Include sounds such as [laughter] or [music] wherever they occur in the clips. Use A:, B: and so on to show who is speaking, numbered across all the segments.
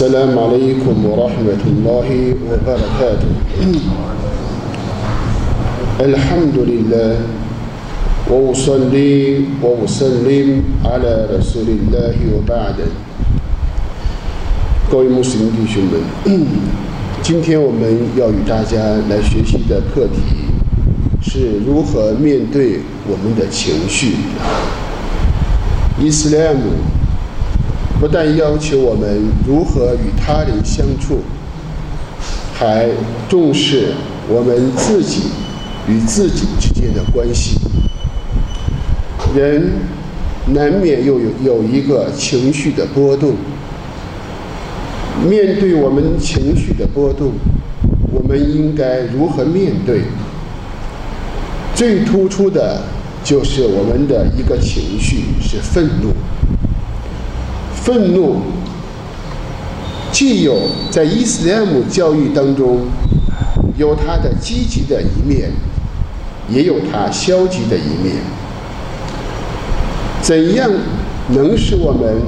A: السلام عليكم ورحمة الله وبركاته الحمد لله وأصلي وأسلم على رسول الله وبعد 各位穆斯林弟兄们，今天我们要与大家来学习的课题是如何面对我们的情绪。伊斯兰姆 不但要求我们如何与他人相处，还重视我们自己与自己之间的关系。人难免又有有一个情绪的波动。面对我们情绪的波动，我们应该如何面对？最突出的就是我们的一个情绪是愤怒。愤怒既有在伊斯兰姆教育当中有它的积极的一面，也有它消极的一面。怎样能使我们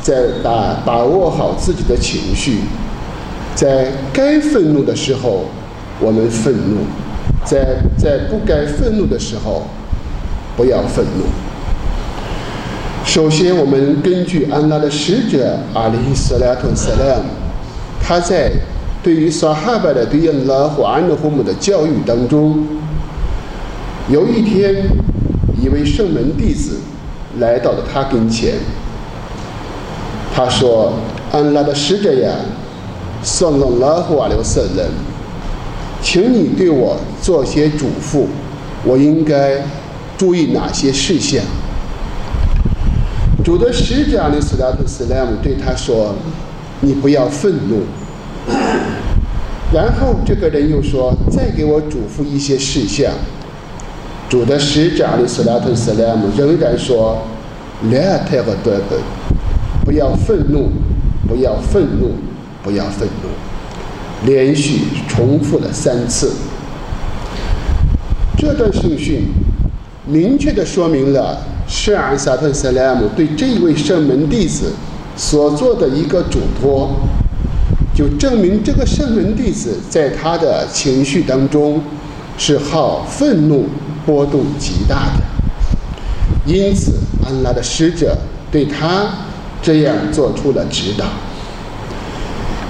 A: 在把把握好自己的情绪，在该愤怒的时候我们愤怒，在在不该愤怒的时候不要愤怒？首先，我们根据安拉的使者阿里斯拉图萨拉姆，他在对于萨哈巴的对安拉和安德胡姆的教育当中，有一天，一位圣门弟子来到了他跟前，他说：“安拉的使者呀，算了拉胡阿留瑟人，请你对我做些嘱咐，我应该注意哪些事项？”主的使者阿里，斯拉特斯莱姆对他说：“你不要愤怒。”然后这个人又说：“再给我嘱咐一些事项。”主的使者阿里，斯拉特斯莱姆仍然说：“来太和德本，不要愤怒，不要愤怒，不要愤怒。”连续重复了三次。这段圣训明确的说明了。圣安萨特塞莱姆对这位圣门弟子所做的一个嘱托，就证明这个圣门弟子在他的情绪当中是好愤怒波动极大的。因此，安拉的使者对他这样做出了指导。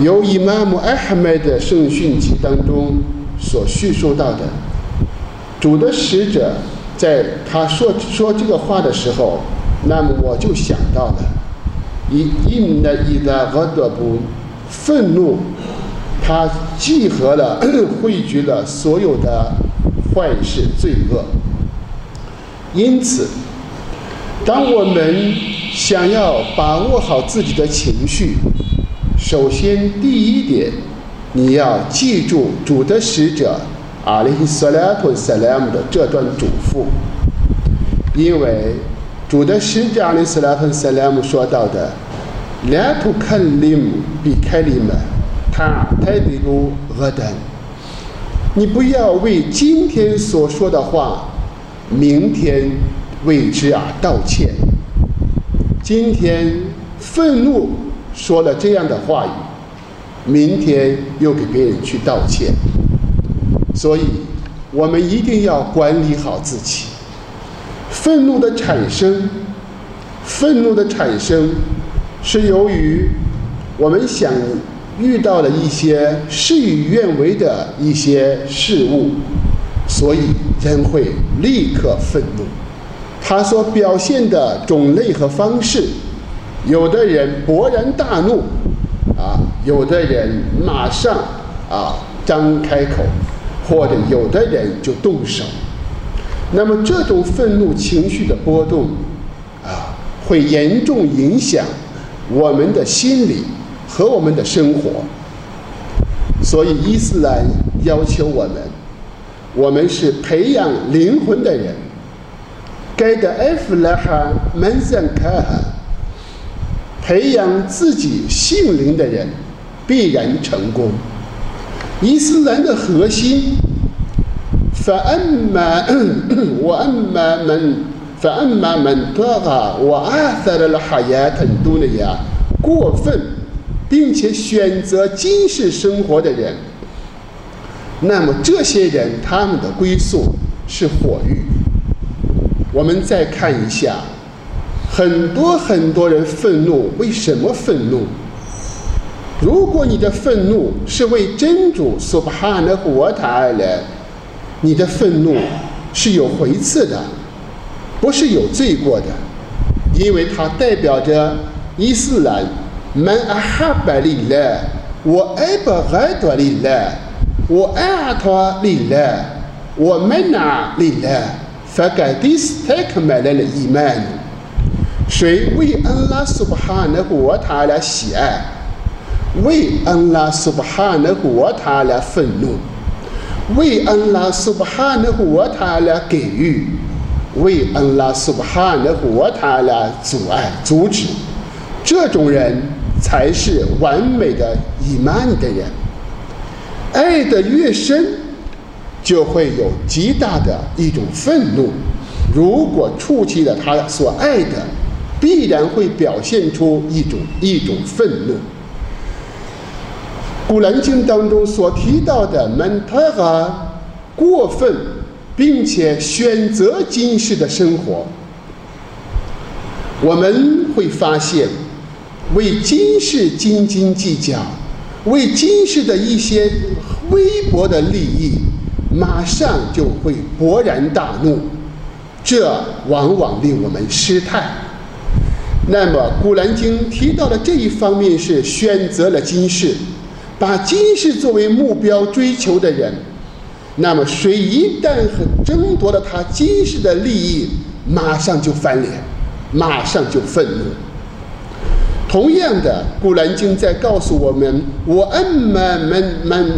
A: 由伊玛目艾哈迈的圣训集当中所叙述到的，主的使者。在他说说这个话的时候，那么我就想到了，一因的一个恶德不愤怒，他集合了 [coughs] 汇聚了所有的坏事罪恶。因此，当我们想要把握好自己的情绪，首先第一点，你要记住主的使者。阿里斯拉图萨莱姆的这段嘱咐，因为主的使者阿里斯拉图萨莱姆说到的“两图克里姆比开里们，他太的路恶等”，你不要为今天所说的话，明天为之而道歉。今天愤怒说了这样的话语，明天又给别人去道歉。所以，我们一定要管理好自己。愤怒的产生，愤怒的产生，是由于我们想遇到了一些事与愿违的一些事物，所以人会立刻愤怒。他所表现的种类和方式，有的人勃然大怒，啊，有的人马上啊张开口。或者有的人就动手，那么这种愤怒情绪的波动，啊，会严重影响我们的心理和我们的生活。所以伊斯兰要求我们，我们是培养灵魂的人，该的艾弗拉哈门赞卡哈，培养自己性灵的人，必然成功。伊斯兰的核心，فأما وأما من فأما من طغى وآثر الحياة الدنيا 过分 [coughs] 并且选择今世生活的人，[coughs] 那么这些人他们的归宿是火狱。我们再看一下，很多很多人愤怒，为什么愤怒？ 如果你的愤怒是为真主所不哈的活他而来，你的愤怒是有回赐的，不是有罪过的，因为它代表着伊斯兰。من أحب لله وأبغض لله وأعطى لله ومنع لله فقد استكمل الإيمان 谁为安拉苏巴哈纳胡瓦塔拉喜爱， 为安拉苏巴哈纳胡瓦塔拉愤怒，为安拉苏巴哈纳胡瓦塔拉给予，为安拉苏巴哈纳胡瓦塔拉阻碍阻止，这种人。才是完美的伊曼的人。爱的越深，就会有极大的一种愤怒。如果触及了他所爱的，必然会表现出一种一种愤怒。古兰经当中所提到的门特哈过分，并且选择今世的生活，我们会发现。为今世斤斤计较，为今世的一些微薄的利益，马上就会勃然大怒，这往往令我们失态。那么《古兰经》提到的这一方面是选择了今世，把今世作为目标追求的人，那么谁一旦争夺了他今世的利益，马上就翻脸，马上就愤怒。同样的，《古兰经》在告诉我们：“我安玛门门，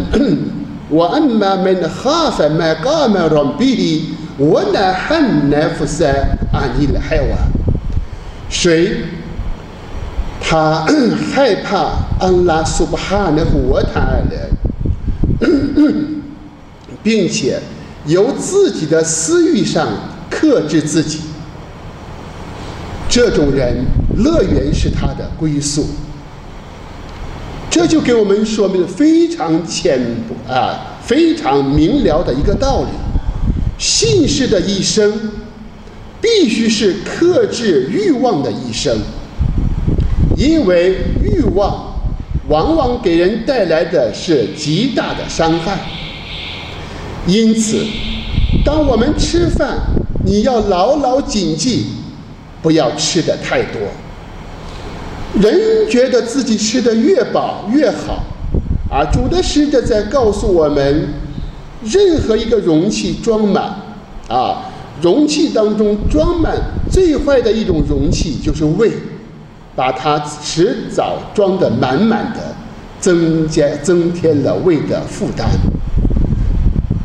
A: 我安玛门哈法玛嘎玛让比，我那汉那福塞阿尼的海瓦。”谁他 [coughs] 害怕安拉苏巴哈的活他的，并且由自己的私欲上克制自己，这种人。乐园是他的归宿，这就给我们说明了非常浅薄啊、非常明了的一个道理：信士的一生必须是克制欲望的一生，因为欲望往往给人带来的是极大的伤害。因此，当我们吃饭，你要牢牢谨记，不要吃的太多。人觉得自己吃的越饱越好，啊，主的使者在告诉我们，任何一个容器装满，啊，容器当中装满最坏的一种容器就是胃，把它迟早装得满满的，增加增添了胃的负担。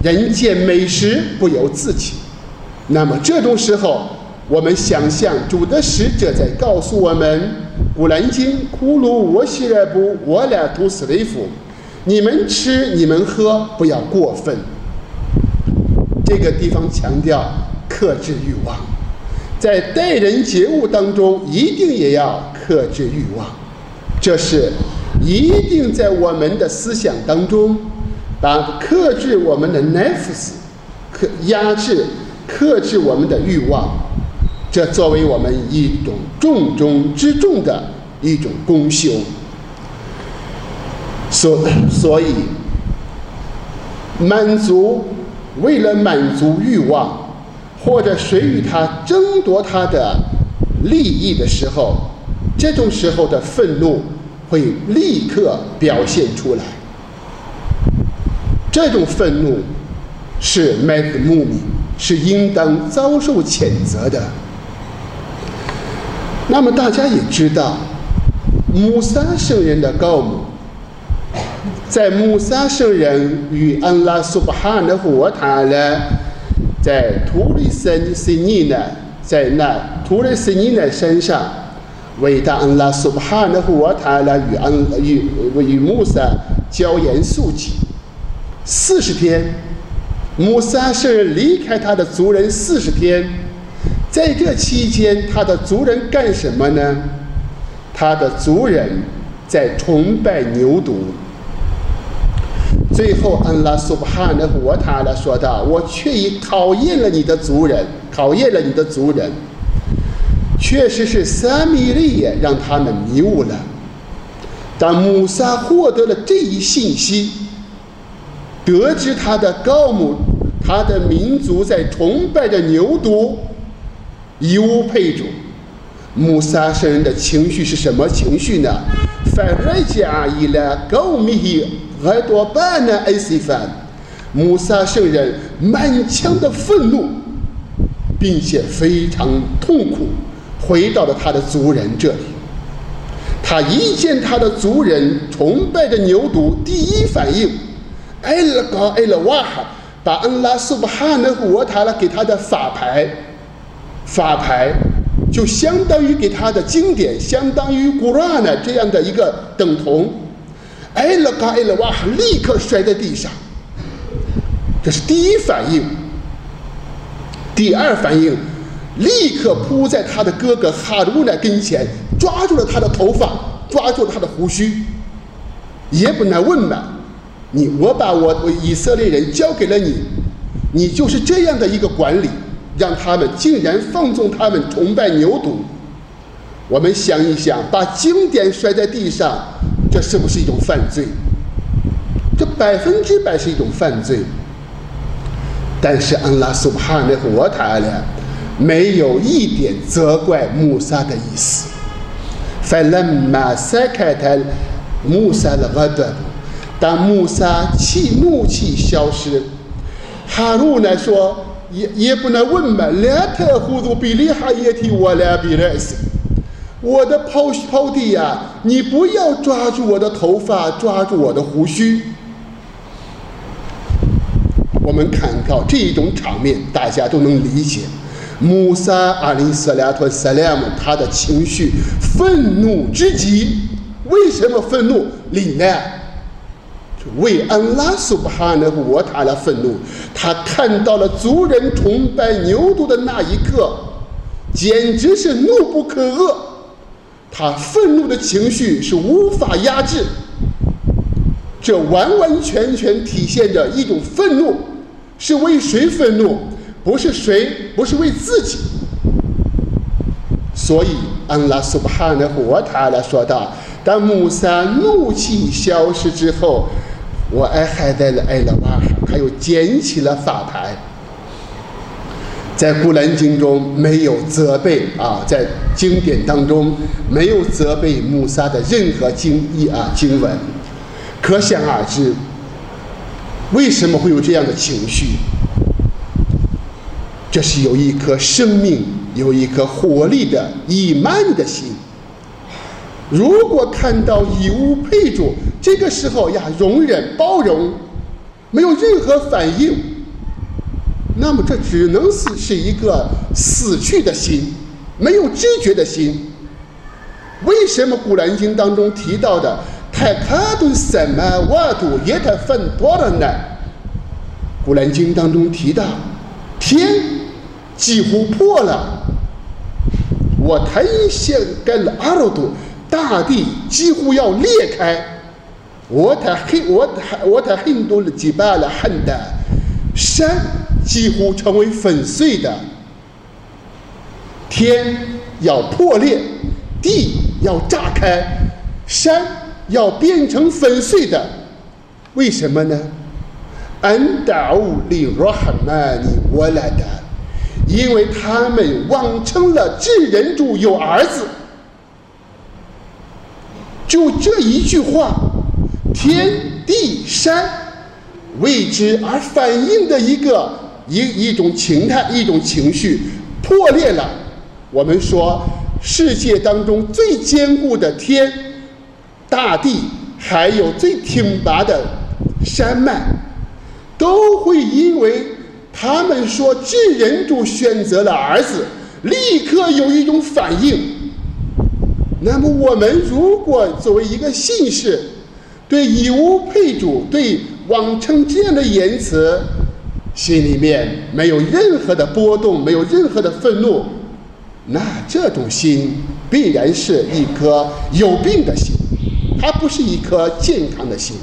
A: 人见美食不由自己，那么这种时候，我们想象主的使者在告诉我们。古兰经，库鲁我西来布我俩都斯雷夫，你们吃你们喝不要过分。这个地方强调克制欲望，在待人接物当中一定也要克制欲望，这是一定在我们的思想当中，把克制我们的 nefs，克压制克制我们的欲望。这作为我们一种重中之重的一种功修，所所以满足为了满足欲望，或者谁与他争夺他的利益的时候，这种时候的愤怒会立刻表现出来。这种愤怒是麦克穆米，是应当遭受谴责的。那么大家也知道，穆萨圣人的告母，在穆萨圣人与安拉苏巴哈的和他呢，在图里森斯尼呢，在那图里森尼的身上，为大安拉苏巴哈的和他呢与安与与穆萨交言肃己四十天，穆萨圣人离开他的族人四十天。在这期间，他的族人干什么呢？他的族人在崇拜牛犊。最后，安拉苏巴哈的我塔拉说道：“我却已考验了你的族人，考验了你的族人。确实是三米利也让他们迷雾了。但穆萨获得了这一信息，得知他的高母、他的民族在崇拜着牛犊，以物配主。穆萨圣人的情绪是什么情绪呢？反而加以了高米。”耳朵半呢？埃西凡，穆萨圣人满腔的愤怒，并且非常痛苦，回到了他的族人这里。他一见他的族人崇拜着牛犊，第一反应，埃勒高埃勒瓦哈，把恩拉苏布哈那沃塔拉给他的法牌，法牌就相当于给他的经典，相当于古拉呢这样的一个等同。挨了嘎挨了哇！立刻摔在地上，这是第一反应。第二反应，立刻扑在他的哥哥哈鲁的跟前，抓住了他的头发，抓住了他的胡须，也不能问嘛。你我把我我以色列人交给了你，你就是这样的一个管理，让他们竟然放纵他们崇拜牛犊。我们想一想，把经典摔在地上。这是不是一种犯罪？这百分之百是一种犯罪。但是安拉苏哈那和塔呢，没有一点责怪穆萨的意思。反正马赛开他穆萨的恶德，当穆萨气怒气消失，哈鲁呢说也也不能问嘛，两特呼噜比利哈也提我俩比来斯。我的抛抛弟呀，你不要抓住我的头发，抓住我的胡须。我们看到这种场面，大家都能理解。穆萨阿里斯拉托萨拉姆他的情绪愤怒之极，为什么愤怒？里呢？为安拉苏巴哈的我他的愤怒，他看到了族人崇拜牛犊的那一刻，简直是怒不可遏。他愤怒的情绪是无法压制，这完完全全体现着一种愤怒，是为谁愤怒？不是谁，不是为自己。所以，安拉苏巴哈的活塔来说道：“当穆萨怒气消失之后，我爱还在了艾拉瓦，他又捡起了法牌。”在《古兰经》中没有责备啊，在经典当中没有责备穆萨的任何经义啊经文，可想而知，为什么会有这样的情绪？这是有一颗生命、有一颗活力的以曼的心。如果看到以物配主，这个时候呀，容忍、包容，没有任何反应。那么这只能是是一个死去的心，没有知觉的心。为什么《古兰经》当中提到的“泰卡顿什么瓦度也太分多了呢？”《古兰经》当中提到，天几乎破了，我太现跟了阿罗多，大地几乎要裂开，我太黑，我太我太很多了几百了很的山。几乎成为粉碎的，天要破裂，地要炸开，山要变成粉碎的，为什么呢？安达乌里罗哈曼尼沃来的，因为他们妄称了智人主有儿子。就这一句话，天地山为之而反映的一个。一一种情态，一种情绪破裂了。我们说，世界当中最坚固的天、大地，还有最挺拔的山脉，都会因为他们说智人主选择了儿子，立刻有一种反应。那么，我们如果作为一个信士，对以物配主，对妄称这样的言辞，心里面没有任何的波动，没有任何的愤怒，那这种心必然是一颗有病的心，它不是一颗健康的心。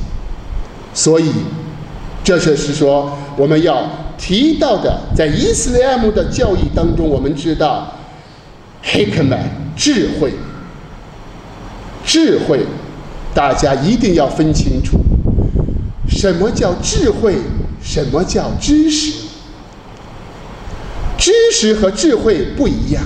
A: 所以，这就是说我们要提到的，在伊斯兰的教义当中，我们知道，黑克曼智慧，智慧，大家一定要分清楚，什么叫智慧，什么叫知识，知识和智慧不一样。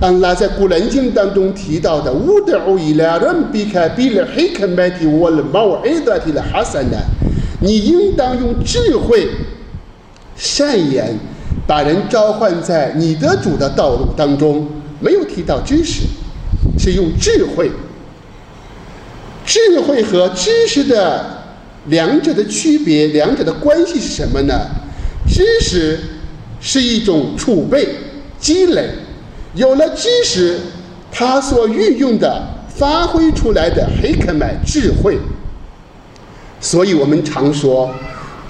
A: 安拉在古兰经当中提到的“乌德乌伊拉人比卡比了黑克麦提沃了毛尔埃达提了哈萨呢”，你应当用智慧、善言把人召唤在你的主的道路当中。没有提到知识，是用智慧。智慧和知识的两者的区别，两者的关系是什么呢？知识是一种储备、积累。有了知识，他所运用的、发挥出来的黑克麦智慧。所以我们常说，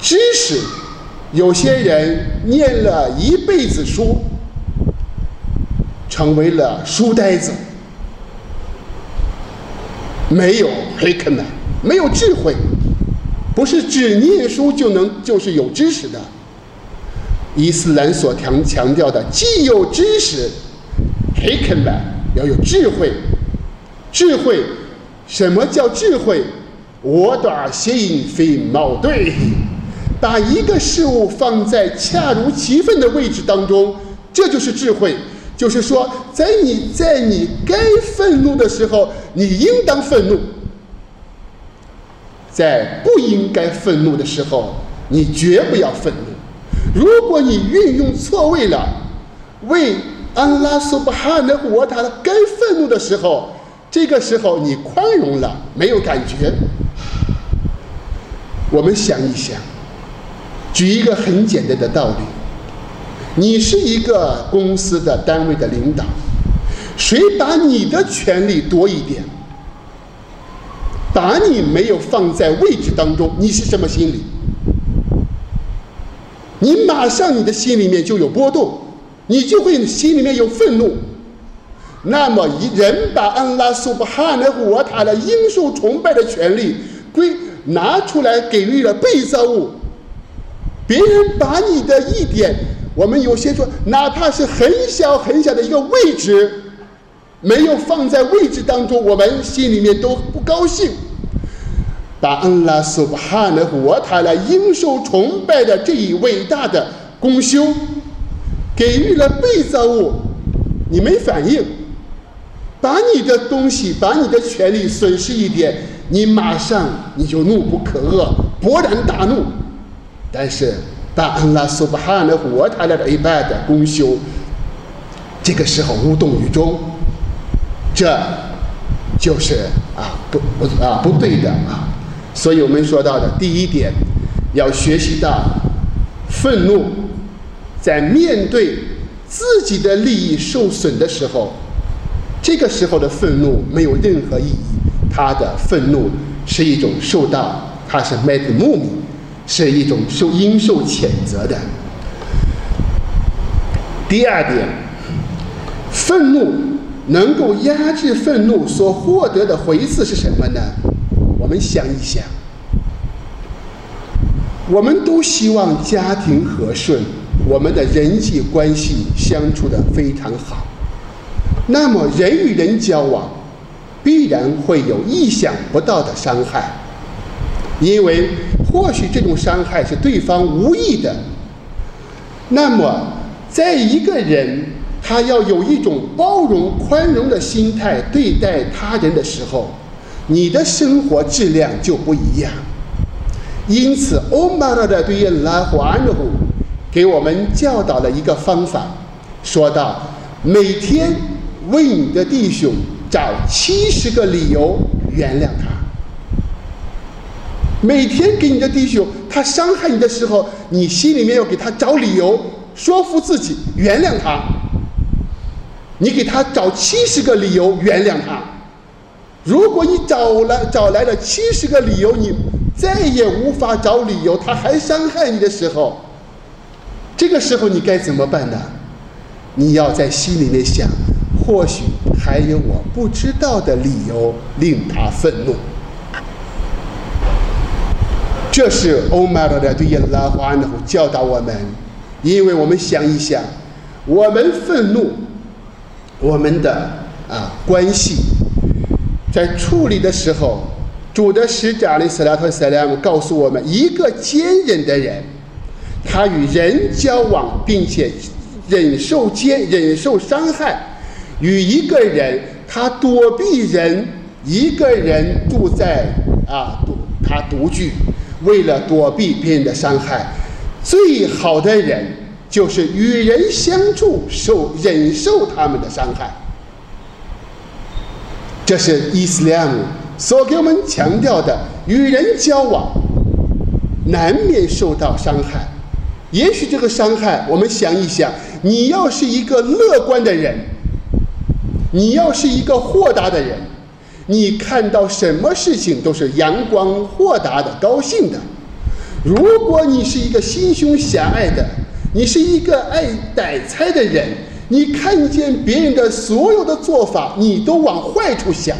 A: 知识，有些人念了一辈子书，成为了书呆子，没有黑克麦，没有智慧，不是只念书就能就是有知识的。伊斯兰所强强调的，既有知识。黑肯曼要有智慧，智慧，什么叫智慧？我短心非矛盾，[laughs] 把一个事物放在恰如其分的位置当中，这就是智慧。就是说，在你在你该愤怒的时候，你应当愤怒；在不应该愤怒的时候，你绝不要愤怒。如果你运用错位了，为安拉苏巴哈的我他该愤怒的时候，这个时候你宽容了，没有感觉。我们想一想，举一个很简单的道理：你是一个公司的单位的领导，谁把你的权利多一点，把你没有放在位置当中，你是什么心理？你马上你的心里面就有波动。你就会心里面有愤怒，那么一人把安拉苏布哈的我塔的应受崇拜的权利归拿出来给予了被造物，别人把你的一点，我们有些说哪怕是很小很小的一个位置，没有放在位置当中，我们心里面都不高兴。把安拉苏布哈的我他的应受崇拜的这一伟大的功修。给予了被造物，你没反应，把你的东西、把你的权利损失一点，你马上你就怒不可遏，勃然大怒。但是把安拉苏巴哈的活他来的一半的功修，这个时候无动于衷，这就是啊不不啊不对的啊。所以我们说到的第一点，要学习到愤怒。在面对自己的利益受损的时候，这个时候的愤怒没有任何意义。他的愤怒是一种受到，他是麦子木米，是一种受应受谴责的。第二点，愤怒能够压制愤怒所获得的回赐是什么呢？我们想一想，我们都希望家庭和顺。我们的人际关系相处的非常好，那么人与人交往必然会有意想不到的伤害，因为或许这种伤害是对方无意的。那么，在一个人他要有一种包容、宽容的心态对待他人的时候，你的生活质量就不一样。因此，欧玛拉的对应拉华安呼。给我们教导了一个方法，说到每天为你的弟兄找七十个理由原谅他。每天给你的弟兄他伤害你的时候，你心里面要给他找理由，说服自己原谅他。你给他找七十个理由原谅他。如果你找来找来了七十个理由，你再也无法找理由，他还伤害你的时候。这个时候你该怎么办呢？你要在心里面想，或许还有我不知道的理由令他愤怒。这是欧麦尔的对耶拉华安的教导我们，因为我们想一想，我们愤怒，我们的啊关系，在处理的时候，主的使者的斯拉特塞拉姆告诉我们，一个坚忍的人，他与人交往，并且忍受坚忍受伤害。与一个人，他躲避人，一个人住在啊独他独居，为了躲避别人的伤害，最好的人就是与人相处，受忍受他们的伤害。这是伊斯兰所给我们强调的：与人交往，难免受到伤害。也许这个伤害，我们想一想，你要是一个乐观的人。你要是一个豁达的人，你看到什么事情都是阳光、豁达的、高兴的。如果你是一个心胸狭隘的，你是一个爱逮猜的人，你看见别人的所有的做法，你都往坏处想，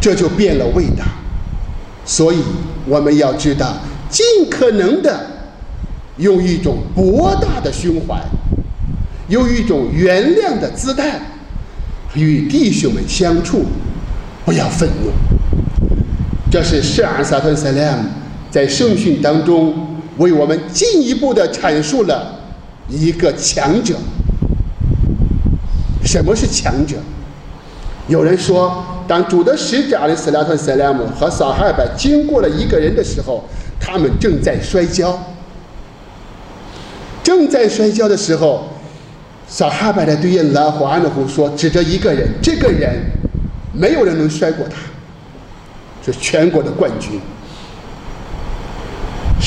A: 这就变了味道。所以我们要知道，尽可能的用一种博大的胸怀。用一种原谅的姿态，与弟兄们相处，不要愤怒。这是圣安萨特塞莱姆在圣训当中为我们进一步的阐述了一个强者。什么是强者？有人说，当主的使者阿里斯拉特塞莱姆和撒哈尔经过了一个人的时候，他们正在摔跤，正在摔跤的时候。撒哈巴的对应拉华安的胡说，指着一个人，这个人没有人能摔过他，是全国的冠军。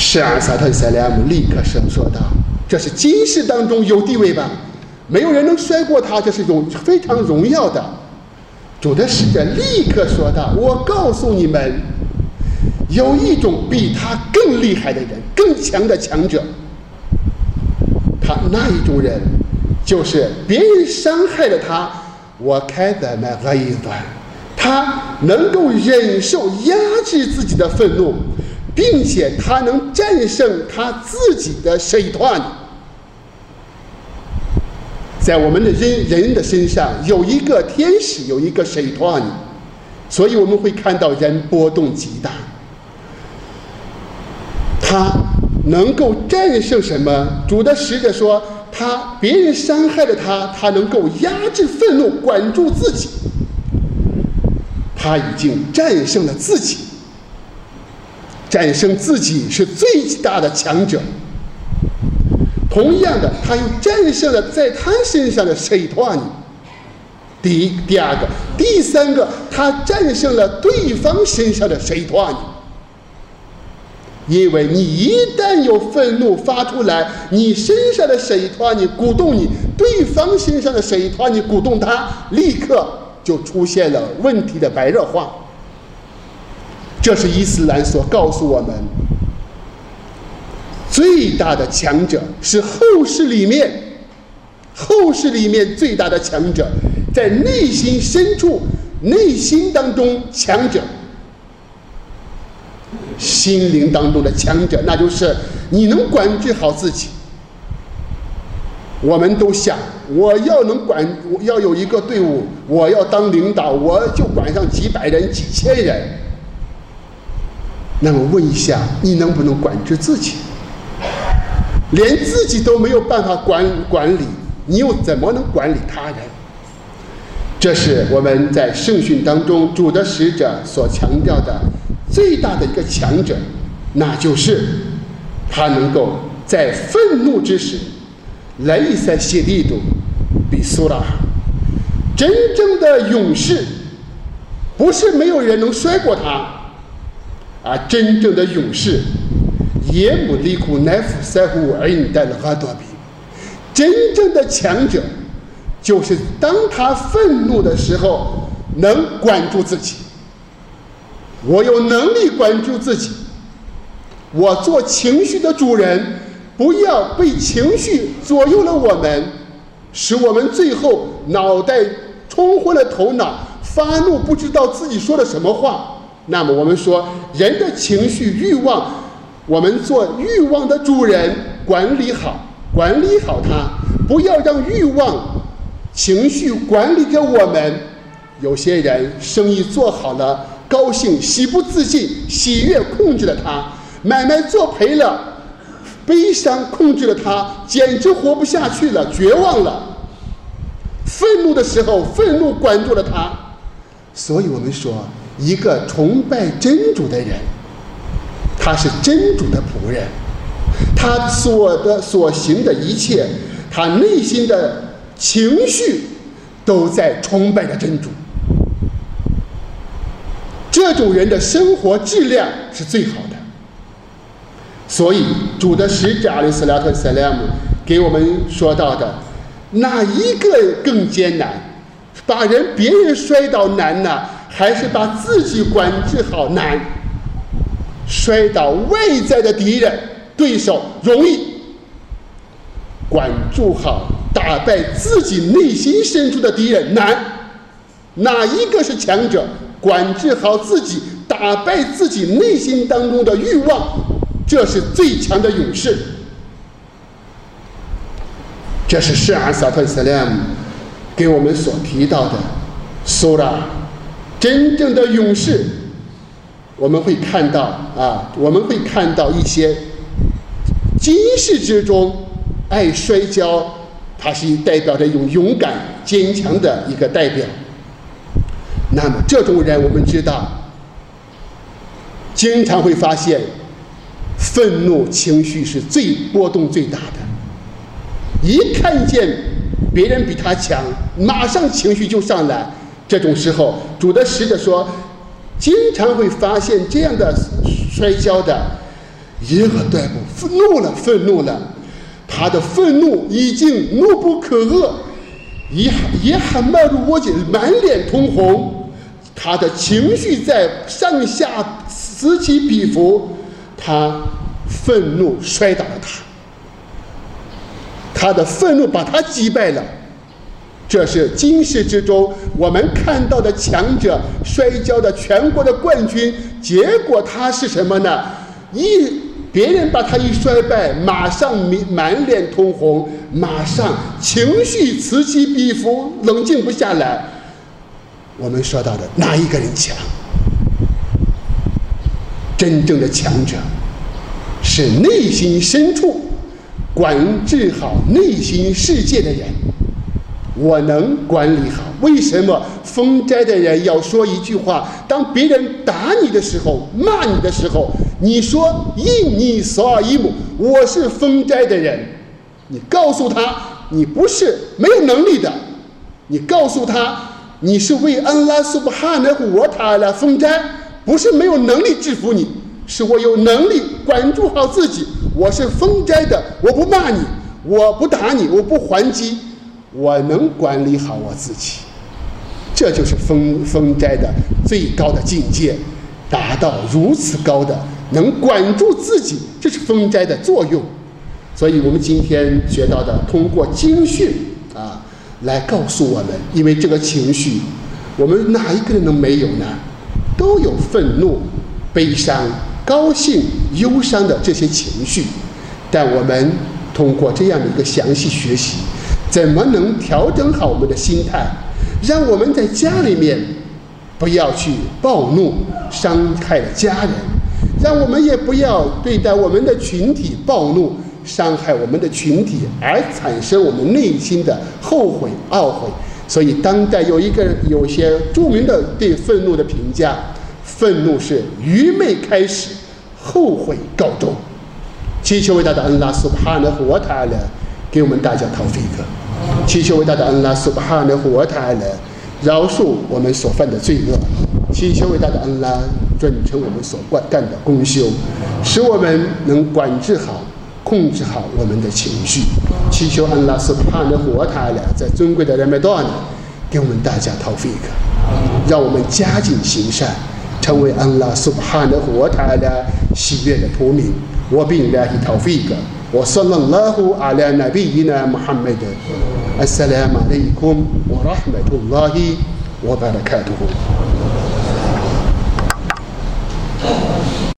A: 是尔萨特塞莱姆立刻声说道：“这是今世当中有地位吧？没有人能摔过他，这是荣非常荣耀的。”主的使者立刻说道：“我告诉你们，有一种比他更厉害的人，更强的强者。他那一种人。”就是别人伤害了他，我开的那个一段，他能够忍受压制自己的愤怒，并且他能战胜他自己的水团。在我们的人人的身上有一个天使，有一个水团，所以我们会看到人波动极大。他能够战胜什么？主的使者说。他别人伤害了他，他能够压制愤怒，管住自己。他已经战胜了自己，战胜自己是最大的强者。同样的，他又战胜了在他身上的谁托尼。第一、第二个、第三个，他战胜了对方身上的谁托尼。因为你一旦有愤怒发出来，你身上的水团，你鼓动你对方身上的水团，你鼓动他，立刻就出现了问题的白热化。这是伊斯兰所告诉我们，最大的强者是后世里面，后世里面最大的强者，在内心深处、内心当中强者。心灵当中的强者，那就是你能管制好自己。我们都想，我要能管，我要有一个队伍，我要当领导，我就管上几百人、几千人。那么问一下，你能不能管制自己？连自己都没有办法管管理，你又怎么能管理他人？这是我们在圣训当中主的使者所强调的。最大的一个强者，那就是他能够在愤怒之时，来一塞谢地度比苏拉。真正的勇士，不是没有人能摔过他，而真正的勇士，耶姆利库奈夫塞胡尔因带了阿多比。真正的强者，就是当他愤怒的时候，能管住自己。我有能力管住自己，我做情绪的主人，不要被情绪左右了我们。使我们最后脑袋冲昏了头脑，发怒不知道自己说了什么话。那么我们说，人的情绪欲望，我们做欲望的主人，管理好，管理好它，不要让欲望情绪管理着我们。有些人生意做好了，高兴，喜不自禁，喜悦控制了他；买卖做赔了，悲伤控制了他，简直活不下去了，绝望了。愤怒的时候，愤怒管住了他。所以我们说。一个崇拜真主的人，他是真主的仆人，他所的所行的一切，他内心的情绪都在崇拜着真主。这种人的生活质量是最好的。所以，主的使者阿里斯拉特塞莱姆给我们说到的，哪一个更艰难？把人别人摔倒难呢？还是把自己管制好难，摔倒外在的敌人对手容易，管住好打败自己内心深处的敌人难。哪一个是强者？管制好自己，打败自己内心当中的欲望，这是最强的勇士。这是圣安萨特斯莱姆给我们所提到的苏拉。真正的勇士，我们会看到啊，我们会看到一些今世之中爱摔跤，它是代表着一种勇敢坚强的一个代表。那么这种人，我们知道，经常会发现，愤怒情绪是最波动最大的。一看见别人比他强，马上情绪就上来。这种时候，主的使者说，经常会发现这样的摔跤的，一个对不愤怒了，愤怒了，他的愤怒已经怒不可遏，也也很迈入我姐满脸通红，他的情绪在上下此起彼伏，他愤怒摔倒了他，他的愤怒把他击败了。这是今世之中我们看到的强者摔跤的全国的冠军，结果他是什么呢？一别人把他一摔败，马上满满脸通红，马上情绪此起彼伏，冷静不下来。我们说到的哪一个人强？真正的强者是内心深处管制好内心世界的人。我能管理好。为什么封斋的人要说一句话？当别人打你的时候、骂你的时候，你说“印尼索尔伊姆”，我是封斋的人。你告诉他，你不是没有能力的。你告诉他，你是为安拉苏布哈纳胡沃塔来封斋，不是没有能力制服你，是我有能力管住好自己。我是封斋的，我不骂你，我不打你，我不还击。我能管理好我自己，这就是封封斋的最高的境界，达到如此高的能管住自己，这是封斋的作用。所以我们今天学到的，通过经训啊，来告诉我们，因为这个情绪，我们哪一个人能没有呢？都有愤怒、悲伤、高兴、忧伤的这些情绪，但我们通过这样的一个详细学习。怎么能调整好我们的心态，让我们在家里面不要去暴怒，伤害了家人；让我们也不要对待我们的群体暴怒，伤害我们的群体，而产生我们内心的后悔、懊悔。所以，当代有一个有些著名的对愤怒的评价：愤怒是愚昧开始，后悔告终。祈求伟大的恩拉苏帕纳和塔勒给我们大家讨费克。祈求伟大的安拉苏巴哈的活塔来饶恕我们所犯的罪恶，祈求伟大的安拉准成我们所干干的功修，使我们能管制好、控制好我们的情绪。祈求安拉苏巴哈的活塔来在尊贵的人们段给我们大家讨费克，让我们加紧行善，成为安拉苏巴哈的活塔来喜悦的仆民。我并来讨费克。وصلى الله على نبينا محمد. السلام عليكم ورحمة الله وبركاته.